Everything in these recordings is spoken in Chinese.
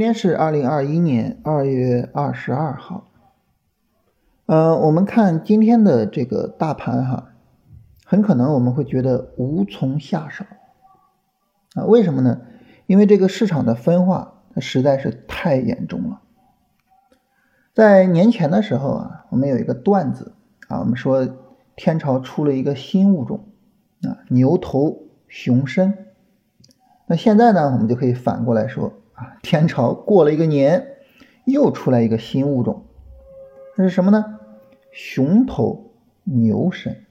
今天是二零二一年二月二十二号。呃，我们看今天的这个大盘哈，很可能我们会觉得无从下手啊？为什么呢？因为这个市场的分化它实在是太严重了。在年前的时候啊，我们有一个段子啊，我们说天朝出了一个新物种啊，牛头熊身。那现在呢，我们就可以反过来说。天朝过了一个年，又出来一个新物种，那是什么呢？熊头牛身。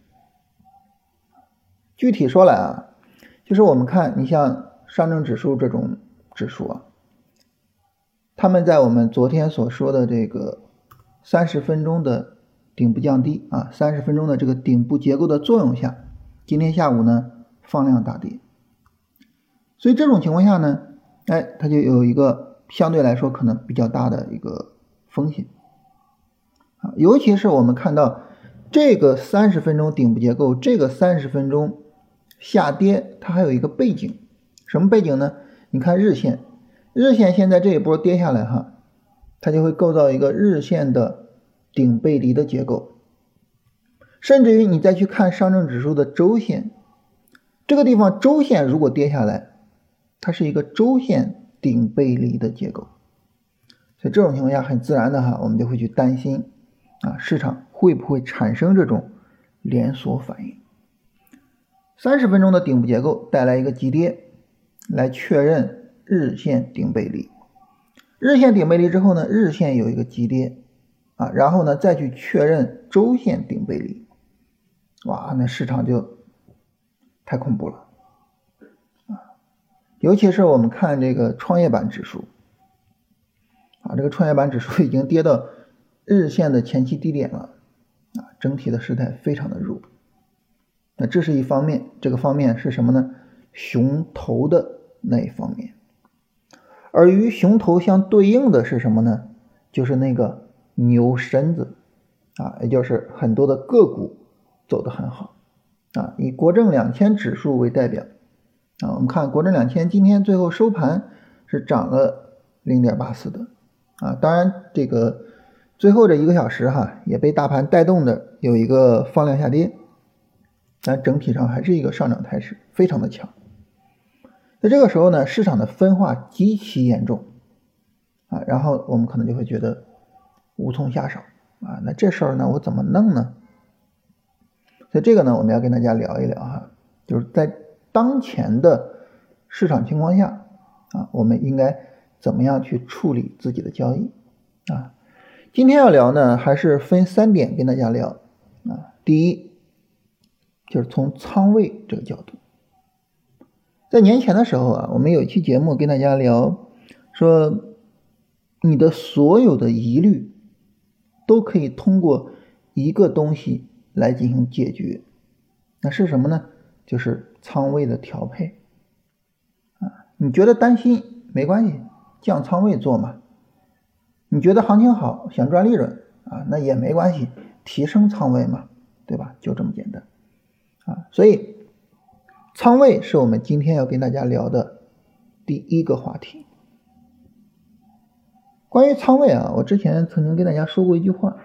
具体说来啊，就是我们看你像上证指数这种指数啊，他们在我们昨天所说的这个三十分钟的顶部降低啊，三十分钟的这个顶部结构的作用下，今天下午呢放量大跌，所以这种情况下呢。哎，它就有一个相对来说可能比较大的一个风险啊，尤其是我们看到这个三十分钟顶部结构，这个三十分钟下跌，它还有一个背景，什么背景呢？你看日线，日线现在这一波跌下来哈，它就会构造一个日线的顶背离的结构，甚至于你再去看上证指数的周线，这个地方周线如果跌下来。它是一个周线顶背离的结构，所以这种情况下很自然的哈，我们就会去担心啊，市场会不会产生这种连锁反应？三十分钟的顶部结构带来一个急跌，来确认日线顶背离，日线顶背离之后呢，日线有一个急跌啊，然后呢再去确认周线顶背离，哇，那市场就太恐怖了。尤其是我们看这个创业板指数，啊，这个创业板指数已经跌到日线的前期低点了，啊，整体的时态非常的弱。那这是一方面，这个方面是什么呢？熊头的那一方面，而与熊头相对应的是什么呢？就是那个牛身子，啊，也就是很多的个股走得很好，啊，以国证两千指数为代表。啊，我们看国证两千今天最后收盘是涨了零点八四的，啊，当然这个最后这一个小时哈也被大盘带动的有一个放量下跌，但整体上还是一个上涨态势，非常的强。在这个时候呢，市场的分化极其严重，啊，然后我们可能就会觉得无从下手，啊，那这事儿呢我怎么弄呢？所以这个呢我们要跟大家聊一聊哈，就是在。当前的市场情况下啊，我们应该怎么样去处理自己的交易啊？今天要聊呢，还是分三点跟大家聊啊。第一，就是从仓位这个角度，在年前的时候啊，我们有一期节目跟大家聊，说你的所有的疑虑都可以通过一个东西来进行解决，那是什么呢？就是仓位的调配啊，你觉得担心没关系，降仓位做嘛。你觉得行情好，想赚利润啊，那也没关系，提升仓位嘛，对吧？就这么简单啊。所以仓位是我们今天要跟大家聊的第一个话题。关于仓位啊，我之前曾经跟大家说过一句话，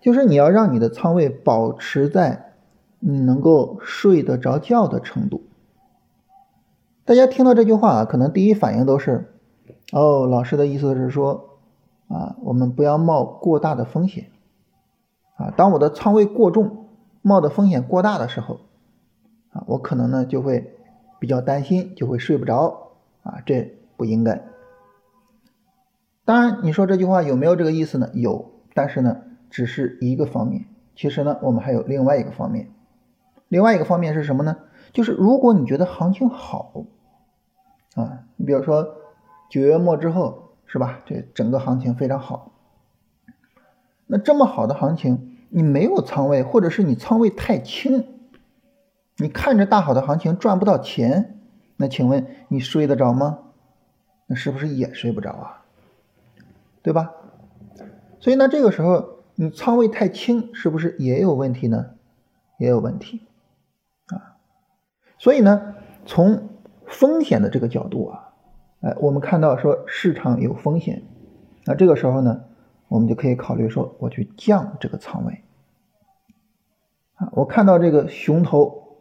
就是你要让你的仓位保持在。你能够睡得着觉的程度。大家听到这句话啊，可能第一反应都是：哦，老师的意思是说，啊，我们不要冒过大的风险。啊，当我的仓位过重，冒的风险过大的时候，啊，我可能呢就会比较担心，就会睡不着。啊，这不应该。当然，你说这句话有没有这个意思呢？有，但是呢，只是一个方面。其实呢，我们还有另外一个方面。另外一个方面是什么呢？就是如果你觉得行情好，啊，你比如说九月末之后，是吧？这整个行情非常好。那这么好的行情，你没有仓位，或者是你仓位太轻，你看着大好的行情赚不到钱，那请问你睡得着吗？那是不是也睡不着啊？对吧？所以呢，这个时候你仓位太轻，是不是也有问题呢？也有问题。所以呢，从风险的这个角度啊，哎，我们看到说市场有风险，那这个时候呢，我们就可以考虑说我去降这个仓位。啊，我看到这个熊头，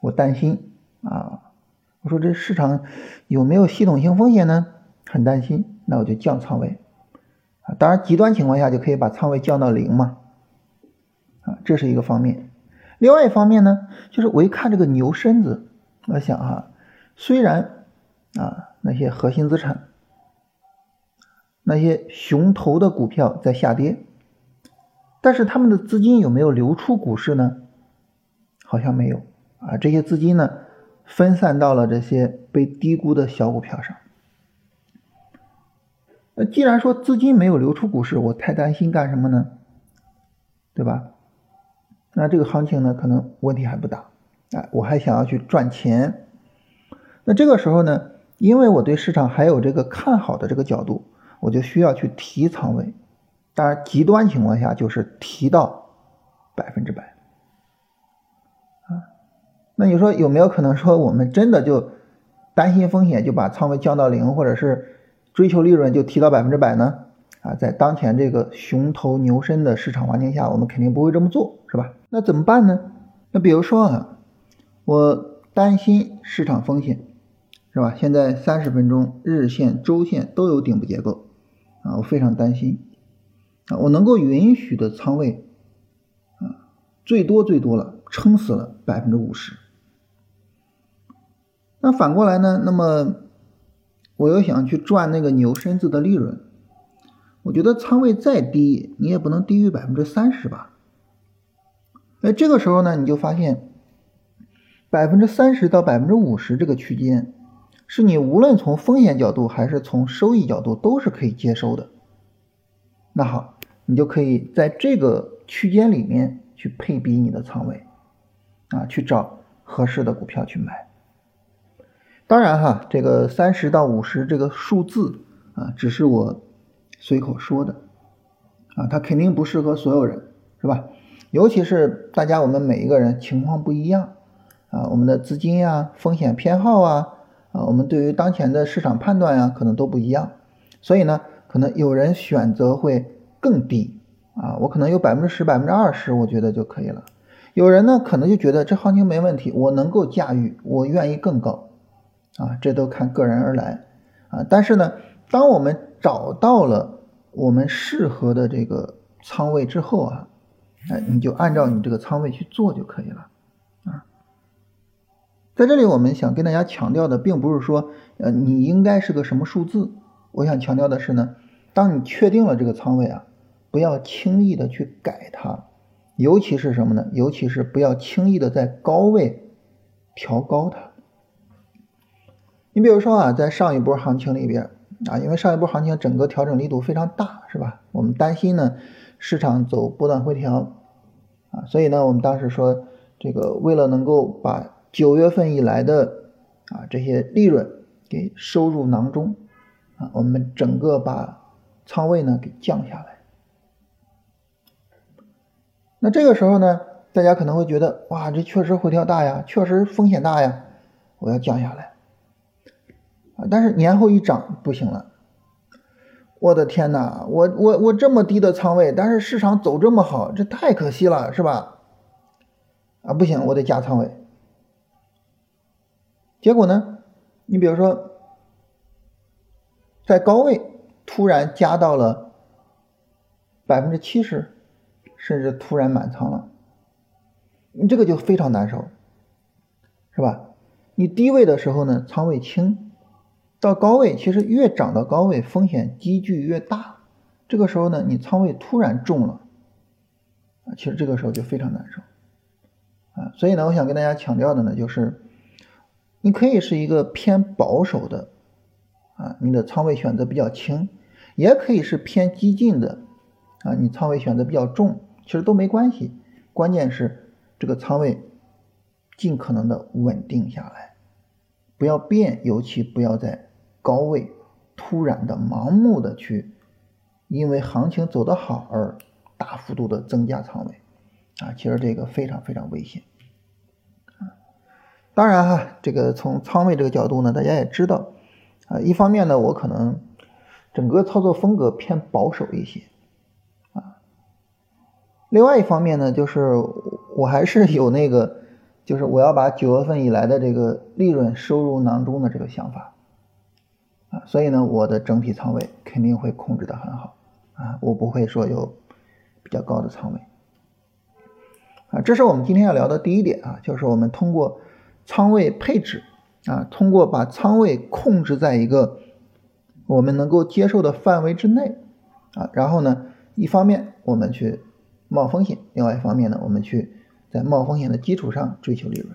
我担心啊，我说这市场有没有系统性风险呢？很担心，那我就降仓位。啊，当然极端情况下就可以把仓位降到零嘛。啊，这是一个方面。另外一方面呢，就是我一看这个牛身子，我想啊，虽然啊那些核心资产、那些熊头的股票在下跌。但是他们的资金有没有流出股市呢？好像没有啊，这些资金呢分散到了这些被低估的小股票上。那既然说资金没有流出股市，我太担心干什么呢？对吧？那这个行情呢可能问题还不大，哎，我还想要去赚钱。那这个时候呢，因为我对市场还有这个看好的这个角度，我就需要去提仓位。当然，极端情况下就是提到百分之百啊。那你说有没有可能说我们真的就担心风险，就把仓位降到零，或者是追求利润就提到百分之百呢？啊，在当前这个熊头牛身的市场环境下，我们肯定不会这么做，是吧？那怎么办呢？那比如说啊，我担心市场风险，是吧？现在三十分钟、日线、周线都有顶部结构啊，我非常担心。啊，我能够允许的仓位啊，最多最多了，撑死了百分之五十。那反过来呢？那么我又想去赚那个牛身子的利润，我觉得仓位再低，你也不能低于百分之三十吧？哎，这个时候呢，你就发现百分之三十到百分之五十这个区间，是你无论从风险角度还是从收益角度都是可以接受的。那好。你就可以在这个区间里面去配比你的仓位，啊，去找合适的股票去买。当然哈，这个三十到五十这个数字啊，只是我随口说的，啊，它肯定不适合所有人，是吧？尤其是大家我们每一个人情况不一样，啊，我们的资金呀、风险偏好啊，啊，我们对于当前的市场判断呀，可能都不一样，所以呢，可能有人选择会。更低啊，我可能有百分之十、百分之二十，我觉得就可以了。有人呢，可能就觉得这行情没问题，我能够驾驭，我愿意更高啊，这都看个人而来啊。但是呢，当我们找到了我们适合的这个仓位之后啊，哎，你就按照你这个仓位去做就可以了啊。在这里，我们想跟大家强调的，并不是说呃你应该是个什么数字，我想强调的是呢，当你确定了这个仓位啊。不要轻易的去改它，尤其是什么呢？尤其是不要轻易的在高位调高它。你比如说啊，在上一波行情里边啊，因为上一波行情整个调整力度非常大，是吧？我们担心呢市场走波段回调啊，所以呢，我们当时说这个为了能够把九月份以来的啊这些利润给收入囊中啊，我们整个把仓位呢给降下来。那这个时候呢，大家可能会觉得，哇，这确实回调大呀，确实风险大呀，我要降下来啊。但是年后一涨不行了，我的天哪，我我我这么低的仓位，但是市场走这么好，这太可惜了，是吧？啊，不行，我得加仓位。结果呢，你比如说，在高位突然加到了百分之七十。甚至突然满仓了，你这个就非常难受，是吧？你低位的时候呢，仓位轻，到高位其实越涨到高位，风险积聚越大。这个时候呢，你仓位突然重了，其实这个时候就非常难受，啊，所以呢，我想跟大家强调的呢，就是你可以是一个偏保守的，啊，你的仓位选择比较轻，也可以是偏激进的，啊，你仓位选择比较重。其实都没关系，关键是这个仓位尽可能的稳定下来，不要变，尤其不要在高位突然的盲目的去，因为行情走得好而大幅度的增加仓位，啊，其实这个非常非常危险，当然哈，这个从仓位这个角度呢，大家也知道，啊，一方面呢，我可能整个操作风格偏保守一些。啊，另外一方面呢，就是我还是有那个，就是我要把九月份以来的这个利润收入囊中的这个想法。所以呢，我的整体仓位肯定会控制的很好啊，我不会说有比较高的仓位啊，这是我们今天要聊的第一点啊，就是我们通过仓位配置。啊，通过把仓位控制在一个我们能够接受的范围之内，啊，然后呢，一方面我们去冒风险，另外一方面呢，我们去在冒风险的基础上追求利润，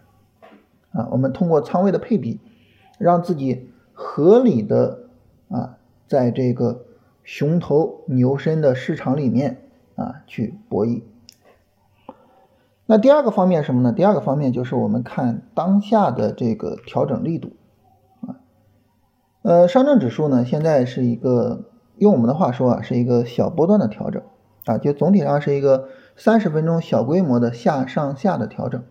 啊，我们通过仓位的配比，让自己合理的啊，在这个熊头牛身的市场里面啊去博弈。那第二个方面什么呢？第二个方面就是我们看当下的这个调整力度啊，呃，上证指数呢现在是一个用我们的话说啊，是一个小波段的调整啊，就总体上是一个三十分钟小规模的下上下的调整，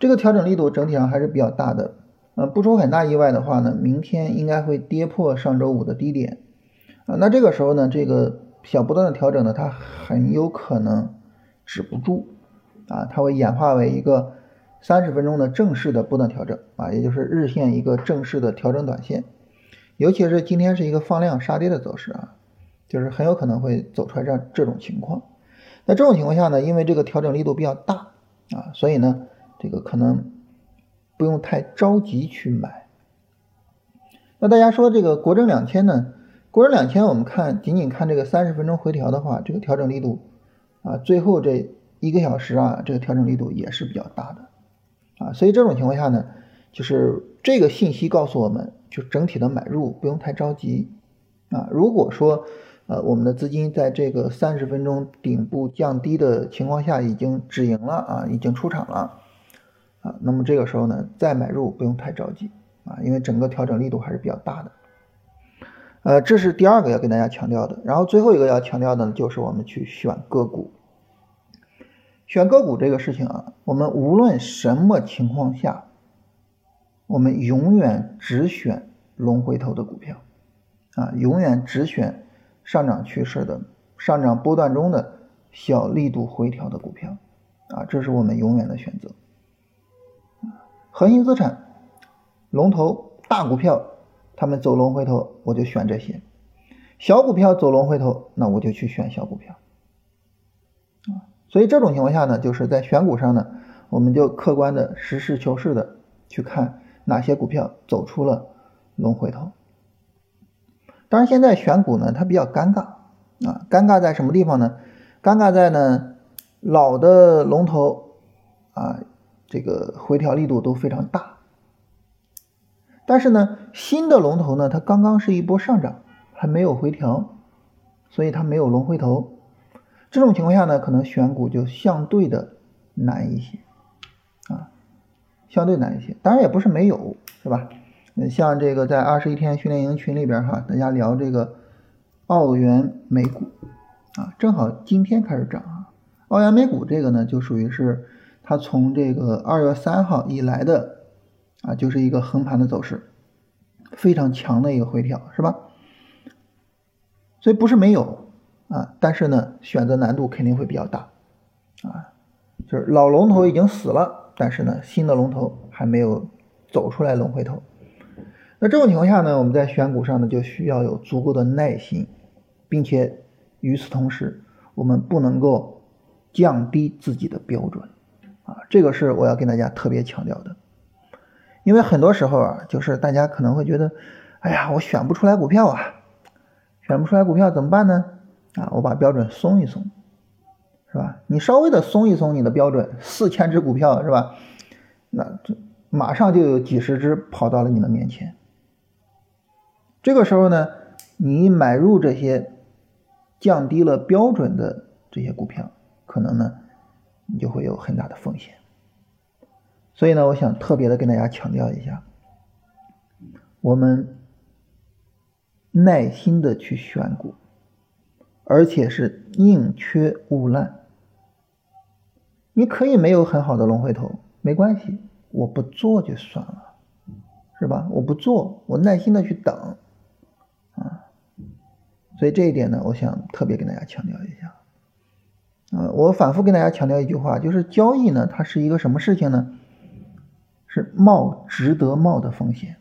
这个调整力度整体上还是比较大的，呃，不出很大意外的话呢，明天应该会跌破上周五的低点啊，那这个时候呢，这个小波段的调整呢，它很有可能。止不住啊，它会演化为一个三十分钟的正式的波段调整啊，也就是日线一个正式的调整短线，尤其是今天是一个放量杀跌的走势啊，就是很有可能会走出来这样这种情况。那这种情况下呢，因为这个调整力度比较大啊，所以呢，这个可能不用太着急去买。那大家说这个国证两千呢？国证两千我们看仅仅看这个三十分钟回调的话，这个调整力度。啊，最后这一个小时啊，这个调整力度也是比较大的，啊，所以这种情况下呢，就是这个信息告诉我们，就整体的买入不用太着急，啊，如果说呃我们的资金在这个三十分钟顶部降低的情况下已经止盈了啊，已经出场了，啊，那么这个时候呢再买入不用太着急啊，因为整个调整力度还是比较大的。呃，这是第二个要跟大家强调的，然后最后一个要强调的，就是我们去选个股。选个股这个事情啊，我们无论什么情况下，我们永远只选龙回头的股票，啊，永远只选上涨趋势的、上涨波段中的小力度回调的股票，啊，这是我们永远的选择。核心资产、龙头大股票。他们走龙回头，我就选这些；小股票走龙回头，那我就去选小股票。啊，所以这种情况下呢，就是在选股上呢，我们就客观的、实事求是的去看哪些股票走出了龙回头。当然，现在选股呢，它比较尴尬啊，尴尬在什么地方呢？尴尬在呢，老的龙头啊，这个回调力度都非常大。但是呢，新的龙头呢，它刚刚是一波上涨，还没有回调，所以它没有龙回头。这种情况下呢，可能选股就相对的难一些啊，相对难一些。当然也不是没有，是吧？像这个在二十一天训练营群里边哈，大家聊这个澳元美股啊，正好今天开始涨啊。澳元美股这个呢，就属于是它从这个二月三号以来的。啊，就是一个横盘的走势，非常强的一个回调，是吧？所以不是没有啊，但是呢，选择难度肯定会比较大啊。就是老龙头已经死了，但是呢，新的龙头还没有走出来龙回头。那这种情况下呢，我们在选股上呢，就需要有足够的耐心，并且与此同时，我们不能够降低自己的标准啊，这个是我要跟大家特别强调的。因为很多时候啊，就是大家可能会觉得，哎呀，我选不出来股票啊，选不出来股票怎么办呢？啊，我把标准松一松，是吧？你稍微的松一松你的标准，四千只股票是吧？那这马上就有几十只跑到了你的面前。这个时候呢，你买入这些降低了标准的这些股票，可能呢，你就会有很大的风险。所以呢，我想特别的跟大家强调一下，我们耐心的去选股，而且是宁缺毋滥。你可以没有很好的龙回头，没关系，我不做就算了，是吧？我不做，我耐心的去等啊。所以这一点呢，我想特别跟大家强调一下。嗯，我反复跟大家强调一句话，就是交易呢，它是一个什么事情呢？是冒值得冒的风险。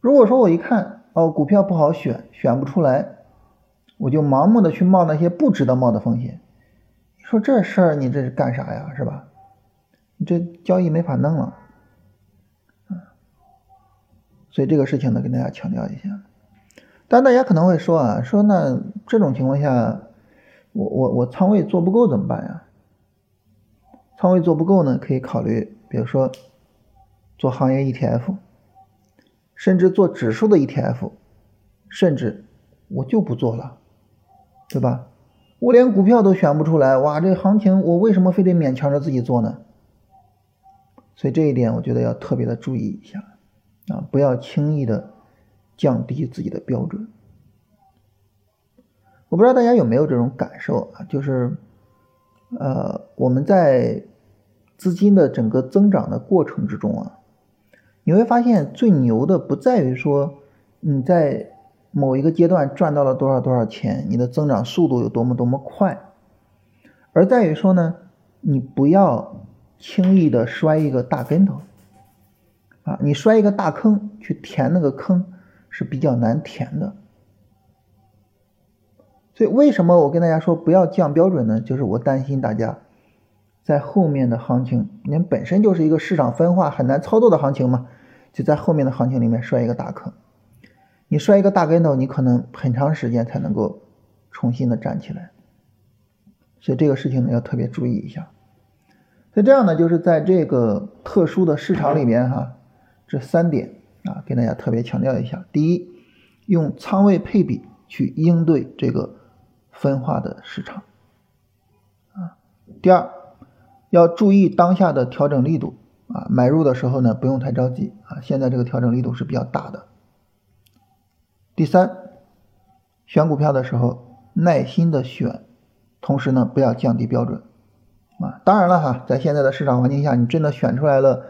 如果说我一看哦，股票不好选，选不出来，我就盲目的去冒那些不值得冒的风险，你说这事儿你这是干啥呀？是吧？你这交易没法弄了。所以这个事情呢，跟大家强调一下。但大家可能会说啊，说那这种情况下。我我我仓位做不够怎么办呀？仓位做不够呢，可以考虑，比如说做行业 ETF，甚至做指数的 ETF，甚至我就不做了，对吧？我连股票都选不出来，哇，这行情我为什么非得勉强着自己做呢？所以这一点我觉得要特别的注意一下啊，不要轻易的降低自己的标准。我不知道大家有没有这种感受啊，就是，呃，我们在资金的整个增长的过程之中啊，你会发现最牛的不在于说你在某一个阶段赚到了多少多少钱，你的增长速度有多么多么快，而在于说呢，你不要轻易的摔一个大跟头，啊，你摔一个大坑去填那个坑是比较难填的。所以为什么我跟大家说不要降标准呢？就是我担心大家在后面的行情，您本身就是一个市场分化很难操作的行情嘛，就在后面的行情里面摔一个大坑。你摔一个大跟头，你可能很长时间才能够重新的站起来。所以这个事情呢要特别注意一下。所以这样呢，就是在这个特殊的市场里面哈，这三点啊，跟大家特别强调一下：第一，用仓位配比去应对这个。分化的市场，啊，第二要注意当下的调整力度。啊，买入的时候呢不用太着急。啊，现在这个调整力度是比较大的。第三，选股票的时候耐心的选，同时呢不要降低标准。啊。当然了哈，在现在的市场环境下，你真的选出来了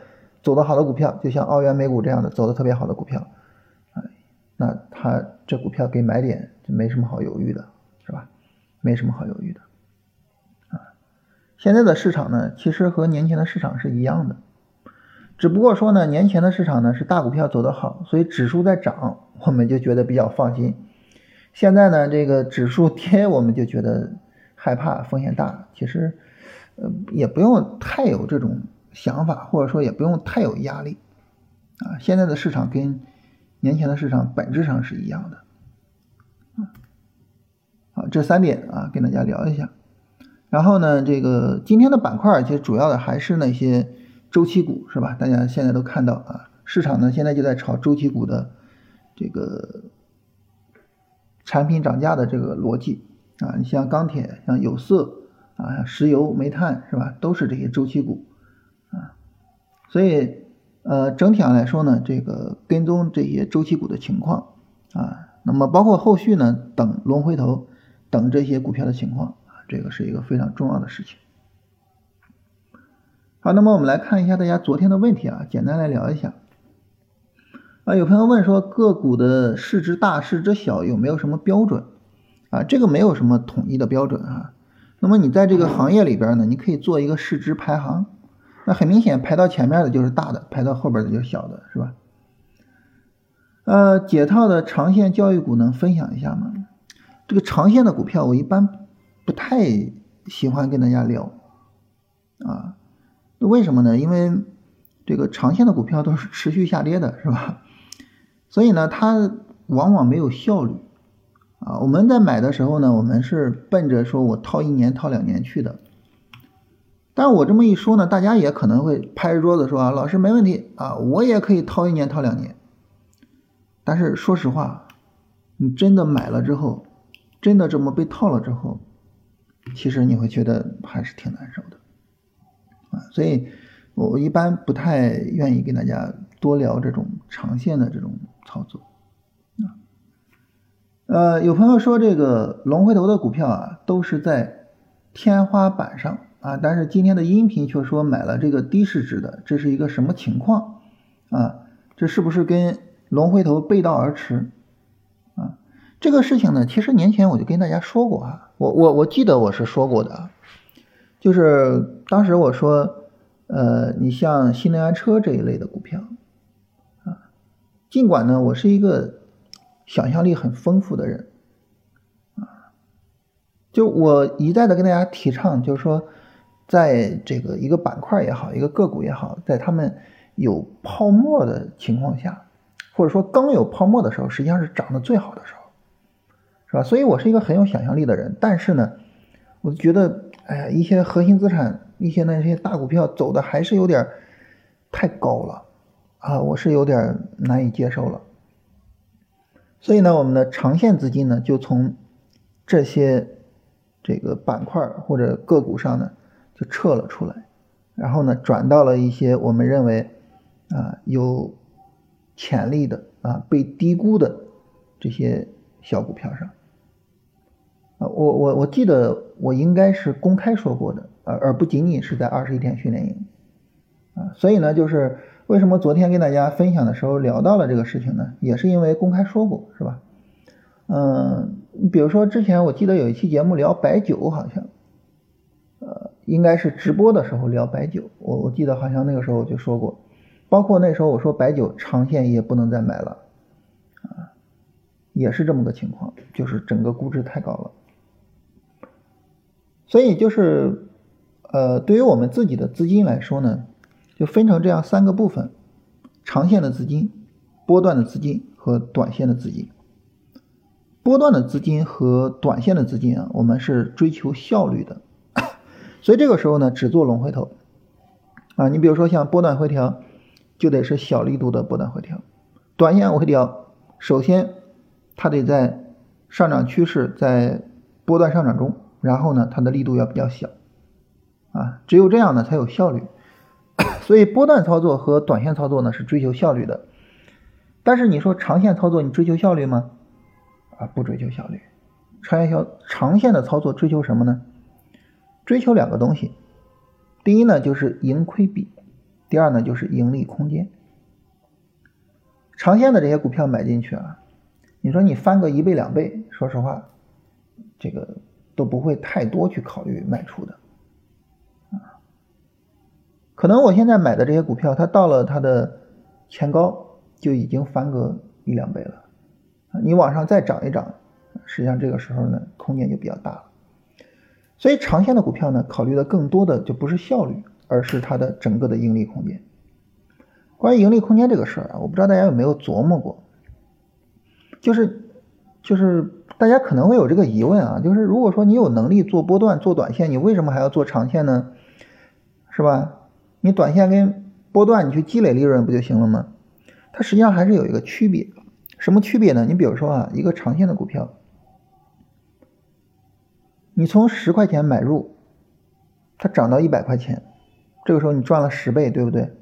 走的好的股票，就像澳元美股这样的走的特别好的股票，啊，那它这股票给买点就没什么好犹豫的，没什么好犹豫的，啊，现在的市场呢，其实和年前的市场是一样的，只不过说呢，年前的市场呢是大股票走得好，所以指数在涨，我们就觉得比较放心。现在呢，这个指数跌，我们就觉得害怕，风险大。其实，呃，也不用太有这种想法，或者说也不用太有压力，啊，现在的市场跟年前的市场本质上是一样的。这三点啊，跟大家聊一下。然后呢，这个今天的板块其实主要的还是那些周期股，是吧？大家现在都看到啊，市场呢现在就在炒周期股的这个产品涨价的这个逻辑啊。你像钢铁、像有色啊、石油、煤炭，是吧？都是这些周期股啊。所以呃，整体上来说呢，这个跟踪这些周期股的情况啊，那么包括后续呢，等龙回头。等这些股票的情况啊，这个是一个非常重要的事情。好，那么我们来看一下大家昨天的问题啊，简单来聊一下。啊，有朋友问说个股的市值大、市值小有没有什么标准？啊，这个没有什么统一的标准啊。那么你在这个行业里边呢，你可以做一个市值排行。那很明显，排到前面的就是大的，排到后边的就是小的，是吧？呃，解套的长线交易股能分享一下吗？这个长线的股票，我一般不太喜欢跟大家聊啊。为什么呢？因为这个长线的股票都是持续下跌的，是吧？所以呢，它往往没有效率啊。我们在买的时候呢，我们是奔着说我套一年、套两年去的。但我这么一说呢，大家也可能会拍着桌子说啊，老师没问题啊，我也可以套一年、套两年。但是说实话，你真的买了之后，真的这么被套了之后，其实你会觉得还是挺难受的，啊，所以我一般不太愿意跟大家多聊这种长线的这种操作，啊，呃，有朋友说这个龙回头的股票啊都是在天花板上啊，但是今天的音频却说买了这个低市值的，这是一个什么情况？啊，这是不是跟龙回头背道而驰？这个事情呢，其实年前我就跟大家说过啊，我我我记得我是说过的，就是当时我说，呃，你像新能源车这一类的股票啊，尽管呢我是一个想象力很丰富的人啊，就我一再的跟大家提倡，就是说，在这个一个板块也好，一个个股也好，在他们有泡沫的情况下，或者说刚有泡沫的时候，实际上是涨得最好的时候，是吧？所以我是一个很有想象力的人，但是呢，我觉得，哎呀，一些核心资产，一些那些大股票走的还是有点太高了啊，我是有点难以接受了。所以呢，我们的长线资金呢，就从这些这个板块或者个股上呢，就撤了出来，然后呢，转到了一些我们认为。啊，有潜力的啊，被低估的这些小股票上，我我我记得我应该是公开说过的，而而不仅仅是在二十一天训练营，啊，所以呢，就是为什么昨天跟大家分享的时候聊到了这个事情呢？也是因为公开说过，是吧？嗯，比如说之前我记得有一期节目聊白酒，好像，呃，应该是直播的时候聊白酒，我我记得好像那个时候我就说过。包括那时候我说白酒长线也不能再买了，啊，也是这么个情况，就是整个估值太高了。所以就是，呃，对于我们自己的资金来说呢，就分成这样三个部分：长线的资金、波段的资金和短线的资金。波段的资金和短线的资金啊，我们是追求效率的，所以这个时候呢，只做龙回头啊。你比如说像波段回调。就得是小力度的波段回调，短线回调，首先它得在上涨趋势在波段上涨中，然后呢，它的力度要比较小，啊，只有这样呢才有效率。所以波段操作和短线操作呢是追求效率的，但是你说长线操作你追求效率吗？啊，不追求效率，长线小长线的操作追求什么呢？追求两个东西，第一呢就是盈亏比。第二呢，就是盈利空间。长线的这些股票买进去啊，你说你翻个一倍两倍，说实话，这个都不会太多去考虑卖出的啊。可能我现在买的这些股票，它到了它的前高就已经翻个一两倍了。你往上再涨一涨，实际上这个时候呢，空间就比较大了。所以长线的股票呢，考虑的更多的就不是效率。而是它的整个的盈利空间。关于盈利空间这个事儿啊，我不知道大家有没有琢磨过，就是就是大家可能会有这个疑问啊，就是如果说你有能力做波段、做短线，你为什么还要做长线呢？是吧？你短线跟波段你去积累利润不就行了吗？它实际上还是有一个区别，什么区别呢？你比如说啊，一个长线的股票，你从十块钱买入，它涨到一百块钱。这个时候你赚了十倍，对不对？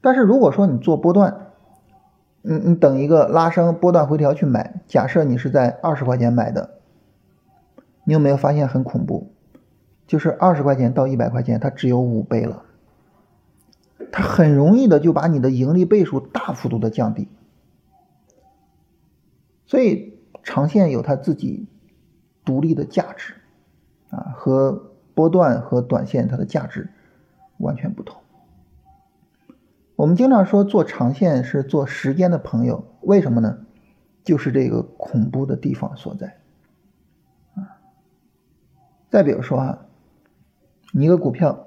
但是如果说你做波段，你你等一个拉升波段回调去买，假设你是在二十块钱买的，你有没有发现很恐怖？就是二十块钱到一百块钱，它只有五倍了，它很容易的就把你的盈利倍数大幅度的降低。所以长线有它自己独立的价值啊，和波段和短线它的价值。完全不同。我们经常说做长线是做时间的朋友，为什么呢？就是这个恐怖的地方所在。啊，再比如说啊，你一个股票，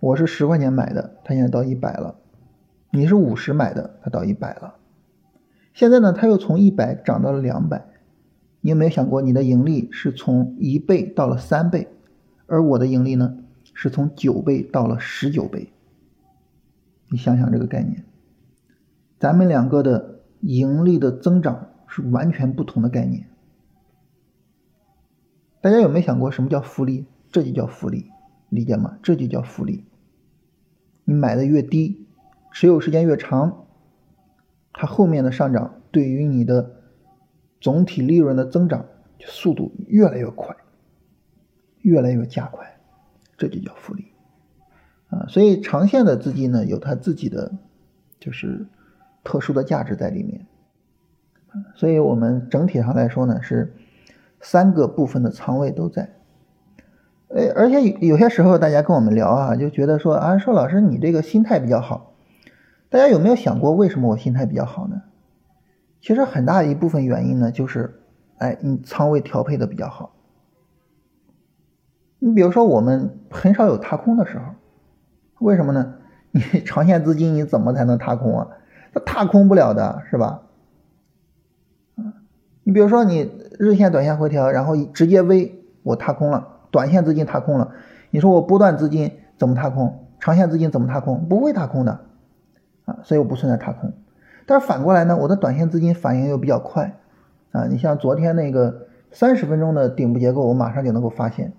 我是十块钱买的，它现在到一百了；你是五十买的，它到一百了。现在呢，它又从一百涨到了两百。你有没有想过，你的盈利是从一倍到了三倍，而我的盈利呢？是从九倍到了十九倍，你想想这个概念，咱们两个的盈利的增长是完全不同的概念。大家有没有想过什么叫复利？这就叫复利，理解吗？这就叫复利。你买的越低，持有时间越长，它后面的上涨对于你的总体利润的增长速度越来越快，越来越加快。这就叫复利啊，所以长线的资金呢有它自己的就是特殊的价值在里面。所以我们整体上来说呢，是三个部分的仓位都在。呃，而且有些时候大家跟我们聊啊，就觉得说啊，说老师你这个心态比较好。大家有没有想过为什么我心态比较好呢？其实很大一部分原因呢，就是哎，你仓位调配的比较好。你比如说我们很少有踏空的时候，为什么呢？你长线资金你怎么才能踏空啊？它踏空不了的是吧？你比如说你日线、短线回调，然后直接 V 我踏空了，短线资金踏空了，你说我波段资金怎么踏空？长线资金怎么踏空？不会踏空的啊，所以我不存在踏空。但是反过来呢，我的短线资金反应又比较快啊，你像昨天那个三十分钟的顶部结构，我马上就能够发现，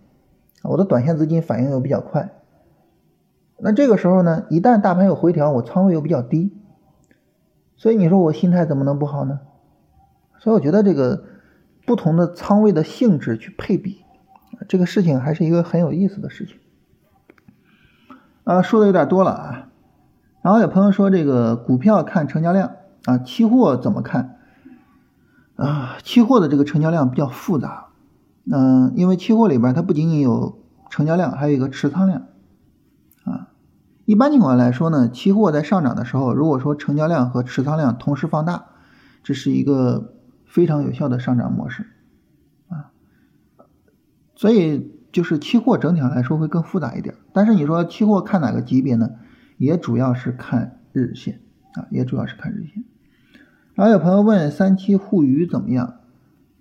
我的短线资金反应又比较快。那这个时候呢，一旦大盘有回调，我仓位又比较低，所以你说我心态怎么能不好呢？所以我觉得这个不同的仓位的性质去配比，这个事情还是一个很有意思的事情。啊，说的有点多了啊。然后有朋友说这个股票看成交量啊，期货怎么看？啊，期货的这个成交量比较复杂。嗯，因为期货里边它不仅仅有成交量，还有一个持仓量。一般情况来说呢，期货在上涨的时候，如果说成交量和持仓量同时放大，这是一个。非常有效的上涨模式，啊，所以就是期货整体上来说会更复杂一点。但是你说期货看哪个级别呢？也主要是看日线啊，也主要是看日线。然后有朋友问三七互娱怎么样？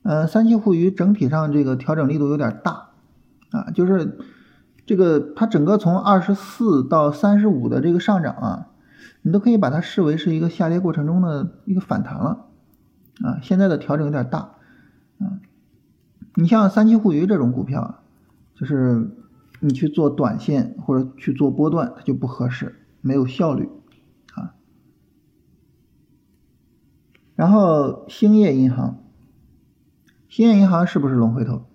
嗯，三七互娱整体上这个调整力度有点大啊，就是这个它整个从二十四到三十五的这个上涨啊，你都可以把它视为是一个下跌过程中的一个反弹了。啊，现在的调整有点大，啊，你像三七互娱这种股票，就是你去做短线或者去做波段，它就不合适，没有效率，啊。然后兴业银行，兴业银行是不是龙回头？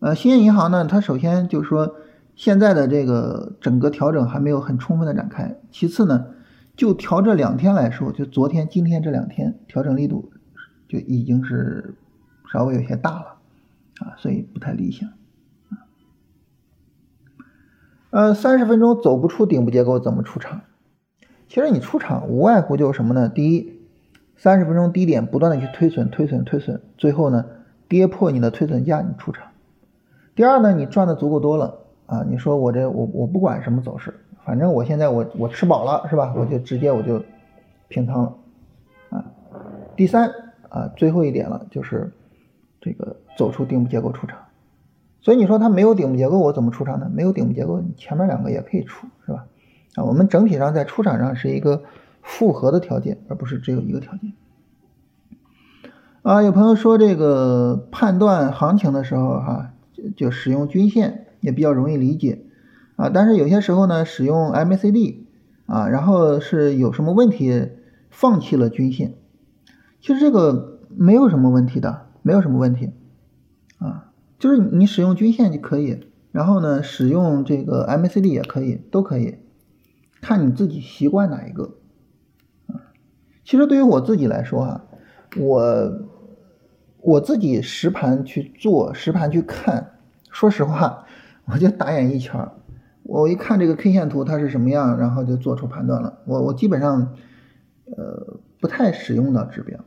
呃，兴业银行呢，它首先就是说现在的这个整个调整还没有很充分的展开，其次呢，就调这两天来说，就昨天、今天这两天调整力度。就已经是稍微有些大了啊，所以不太理想。呃，三十分钟走不出顶部结构，怎么出场？其实你出场无外乎就是什么呢？第一，三十分钟低点不断的去推损、推损、推损，最后呢跌破你的推损价，你出场。第二呢，你赚的足够多了啊，你说我这我我不管什么走势，反正我现在我我吃饱了是吧？我就直接我就平仓了啊。第三。啊，最后一点了，就是这个走出顶部结构出场，所以你说它没有顶部结构，我怎么出场呢？没有顶部结构，你前面两个也可以出，是吧？啊，我们整体上在出场上是一个复合的条件，而不是只有一个条件。啊，有朋友说这个判断行情的时候，哈，就使用均线也比较容易理解。啊，但是有些时候呢，使用 MACD 啊，然后是有什么问题，放弃了均线。其实这个没有什么问题的，没有什么问题，啊，就是你使用均线就可以，然后呢，使用这个 MACD 也可以，都可以，看你自己习惯哪一个，啊，其实对于我自己来说哈，我我自己实盘去做，实盘去看，说实话，我就打眼一圈，我一看这个 K 线图它是什么样，然后就做出判断了，我我基本上，呃，不太使用到指标。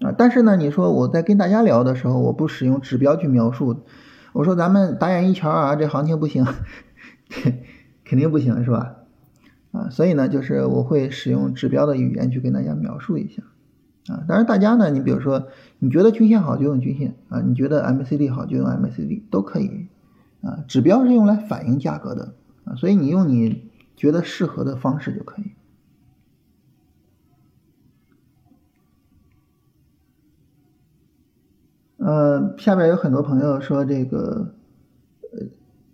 啊，但是呢，你说我在跟大家聊的时候，我不使用指标去描述，我说咱们打眼一瞧啊，这行情不行，肯定不行是吧？啊，所以呢，就是我会使用指标的语言去跟大家描述一下，啊，当然大家呢，你比如说你觉得均线好就用均线啊，你觉得 MACD 好就用 MACD 都可以，啊，指标是用来反映价格的啊，所以你用你觉得适合的方式就可以。呃，下边有很多朋友说这个，呃，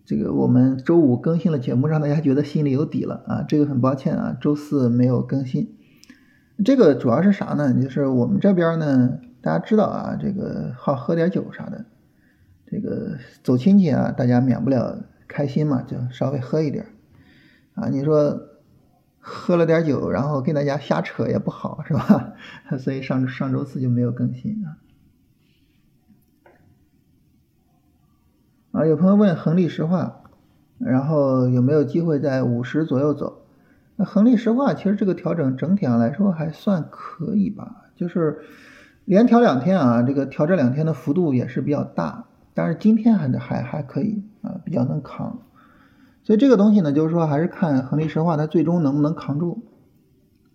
这个我们周五更新了节目，让大家觉得心里有底了啊。这个很抱歉啊，周四没有更新。这个主要是啥呢？就是我们这边呢，大家知道啊，这个好喝点酒啥的，这个走亲戚啊，大家免不了开心嘛，就稍微喝一点啊。你说喝了点酒，然后跟大家瞎扯也不好，是吧？所以上上周四就没有更新啊。啊，有朋友问恒力石化，然后有没有机会在五十左右走？那恒力石化其实这个调整整体上来说还算可以吧，就是连调两天啊，这个调这两天的幅度也是比较大，但是今天还还还可以啊，比较能扛。所以这个东西呢，就是说还是看恒力石化它最终能不能扛住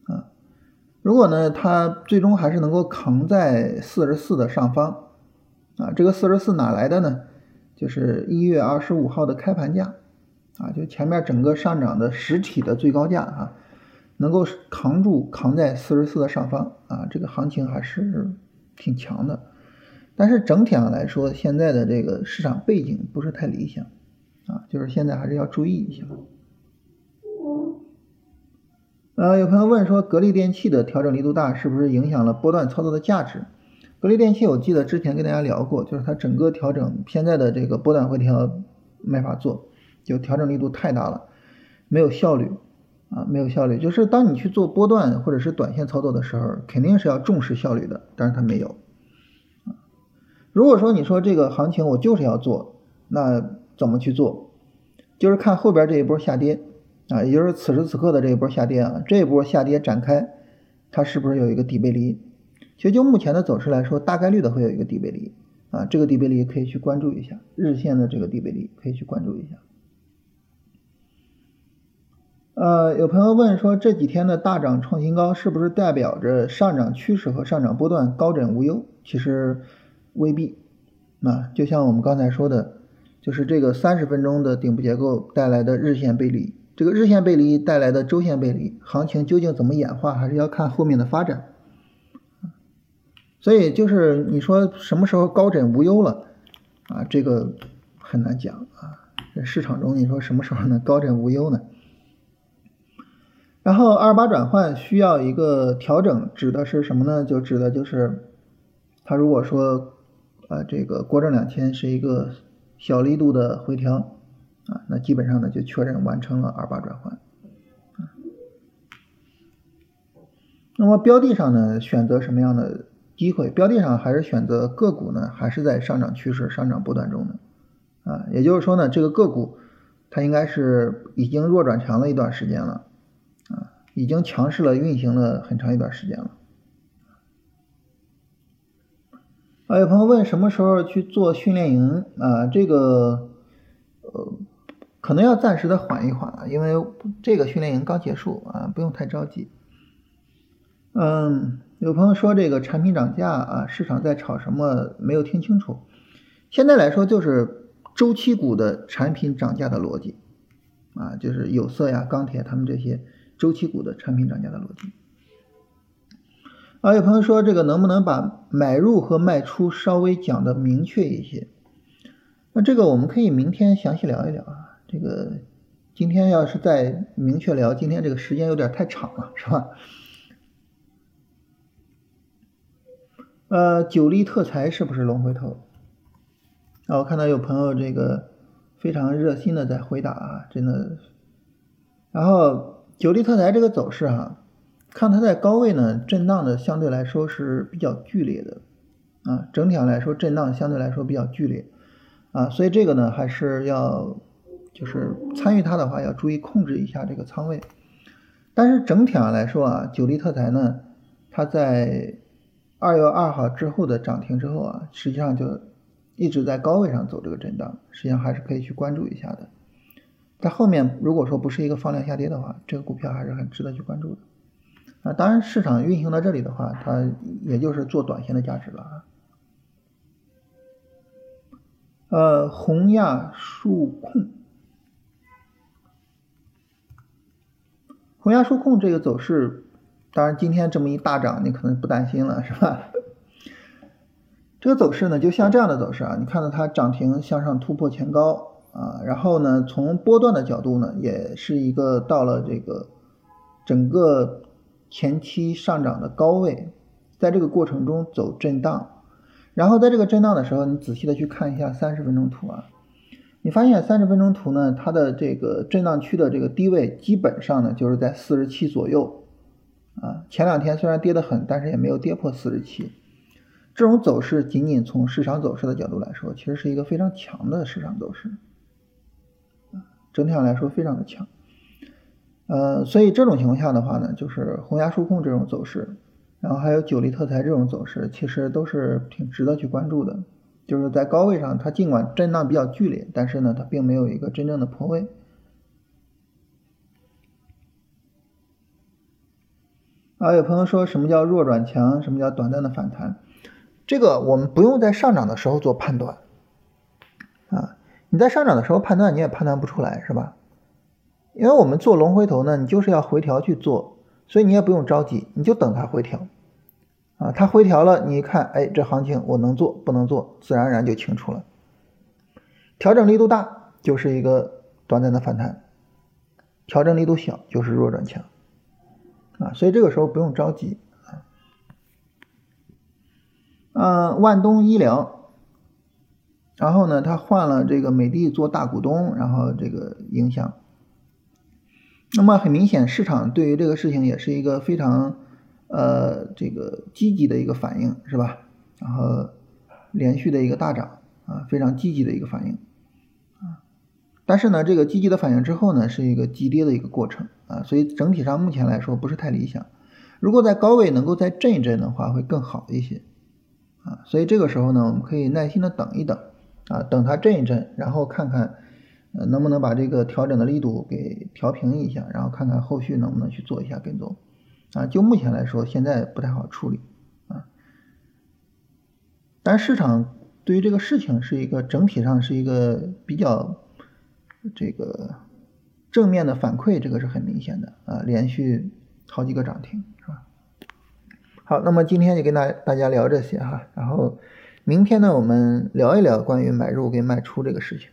啊。如果呢，它最终还是能够扛在四十四的上方啊，这个四十四哪来的呢？就是一月二十五号的开盘价啊，就前面整个上涨的实体的最高价啊，能够扛住扛在四十四的上方啊，这个行情还是挺强的。但是整体上来说，现在的这个市场背景不是太理想。啊，就是现在还是要注意一下。呃，有朋友问说，格力电器的调整力度大，是不是影响了波段操作的价值？格力电器，我记得之前跟大家聊过，就是它整个调整现在的这个波段回调没法做，就调整力度太大了，没有效率啊，没有效率。就是当你去做波段或者是短线操作的时候，肯定是要重视效率的，但是它没有。如果说你说这个行情我就是要做，那。怎么去做？就是看后边这一波下跌啊，也就是此时此刻的这一波下跌啊，这一波下跌展开，它是不是有一个底背离？其实就目前的走势来说，大概率的会有一个底背离啊，这个底背离可以去关注一下，日线的这个底背离可以去关注一下。呃，有朋友问说，这几天的大涨创新高，是不是代表着上涨趋势和上涨波段高枕无忧？其实未必啊，就像我们刚才说的。就是这个三十分钟的顶部结构带来的日线背离，这个日线背离带来的周线背离，行情究竟怎么演化，还是要看后面的发展。所以就是你说什么时候高枕无忧了啊？这个很难讲啊。在市场中，你说什么时候能高枕无忧呢？然后二八转换需要一个调整，指的是什么呢？就指的就是它如果说啊，这个国证两千是一个。小力度的回调啊，那基本上呢就确认完成了二八转换。那么标的上呢，选择什么样的机会？标的上还是选择个股呢，还是在上涨趋势、上涨波段中呢？啊，也就是说呢，这个个股它应该是已经弱转强了一段时间了，啊，已经强势了运行了很长一段时间了。啊，有朋友问什么时候去做训练营啊？这个呃，可能要暂时的缓一缓了，因为这个训练营刚结束啊，不用太着急。嗯，有朋友说这个产品涨价啊，市场在炒什么？没有听清楚。现在来说就是周期股的产品涨价的逻辑啊，就是有色呀、钢铁他们这些周期股的产品涨价的逻辑。啊，有朋友说这个能不能把买入和卖出稍微讲的明确一些？那这个我们可以明天详细聊一聊啊。这个今天要是再明确聊，今天这个时间有点太长了，是吧？呃，九力特材是不是龙回头？啊，我看到有朋友这个非常热心的在回答啊，真的。然后九力特材这个走势哈。看它在高位呢，震荡的相对来说是比较剧烈的，啊，整体上来说震荡相对来说比较剧烈，啊，所以这个呢还是要就是参与它的话要注意控制一下这个仓位，但是整体上来说啊，九力特材呢，它在二月二号之后的涨停之后啊，实际上就一直在高位上走这个震荡，实际上还是可以去关注一下的，在后面如果说不是一个放量下跌的话，这个股票还是很值得去关注的。啊，当然，市场运行到这里的话，它也就是做短线的价值了啊。呃，宏亚数控，宏亚数控这个走势，当然今天这么一大涨，你可能不担心了，是吧？这个走势呢，就像这样的走势啊，你看到它涨停向上突破前高啊，然后呢，从波段的角度呢，也是一个到了这个整个。前期上涨的高位，在这个过程中走震荡，然后在这个震荡的时候，你仔细的去看一下三十分钟图啊，你发现三十分钟图呢，它的这个震荡区的这个低位基本上呢就是在四十七左右啊。前两天虽然跌得很，但是也没有跌破四十七。这种走势仅仅从市场走势的角度来说，其实是一个非常强的市场走势整体上来说非常的强。呃，所以这种情况下的话呢，就是洪崖数控这种走势，然后还有九力特材这种走势，其实都是挺值得去关注的。就是在高位上，它尽管震荡比较剧烈，但是呢，它并没有一个真正的破位。啊，有朋友说什么叫弱转强，什么叫短暂的反弹？这个我们不用在上涨的时候做判断啊，你在上涨的时候判断你也判断不出来是吧？因为我们做龙回头呢，你就是要回调去做，所以你也不用着急，你就等它回调啊，它回调了，你一看，哎，这行情我能做不能做，自然而然就清楚了。调整力度大就是一个短暂的反弹，调整力度小就是弱转强啊，所以这个时候不用着急啊。嗯，万东医疗，然后呢，他换了这个美的做大股东，然后这个影响。那么很明显，市场对于这个事情也是一个非常呃这个积极的一个反应，是吧？然后连续的一个大涨啊，非常积极的一个反应啊。但是呢，这个积极的反应之后呢，是一个急跌的一个过程啊，所以整体上目前来说不是太理想。如果在高位能够再震一震的话，会更好一些。啊，所以这个时候呢，我们可以耐心的等一等，啊，等它震一震，然后看看，呃，能不能把这个调整的力度给调平一下，然后看看后续能不能去做一下跟踪，啊，就目前来说，现在不太好处理，啊，但市场对于这个事情是一个整体上是一个比较这个正面的反馈，这个是很明显的，啊，连续好几个涨停是吧。好，那么今天就跟大大家聊这些哈，然后明天呢，我们聊一聊关于买入跟卖出这个事情。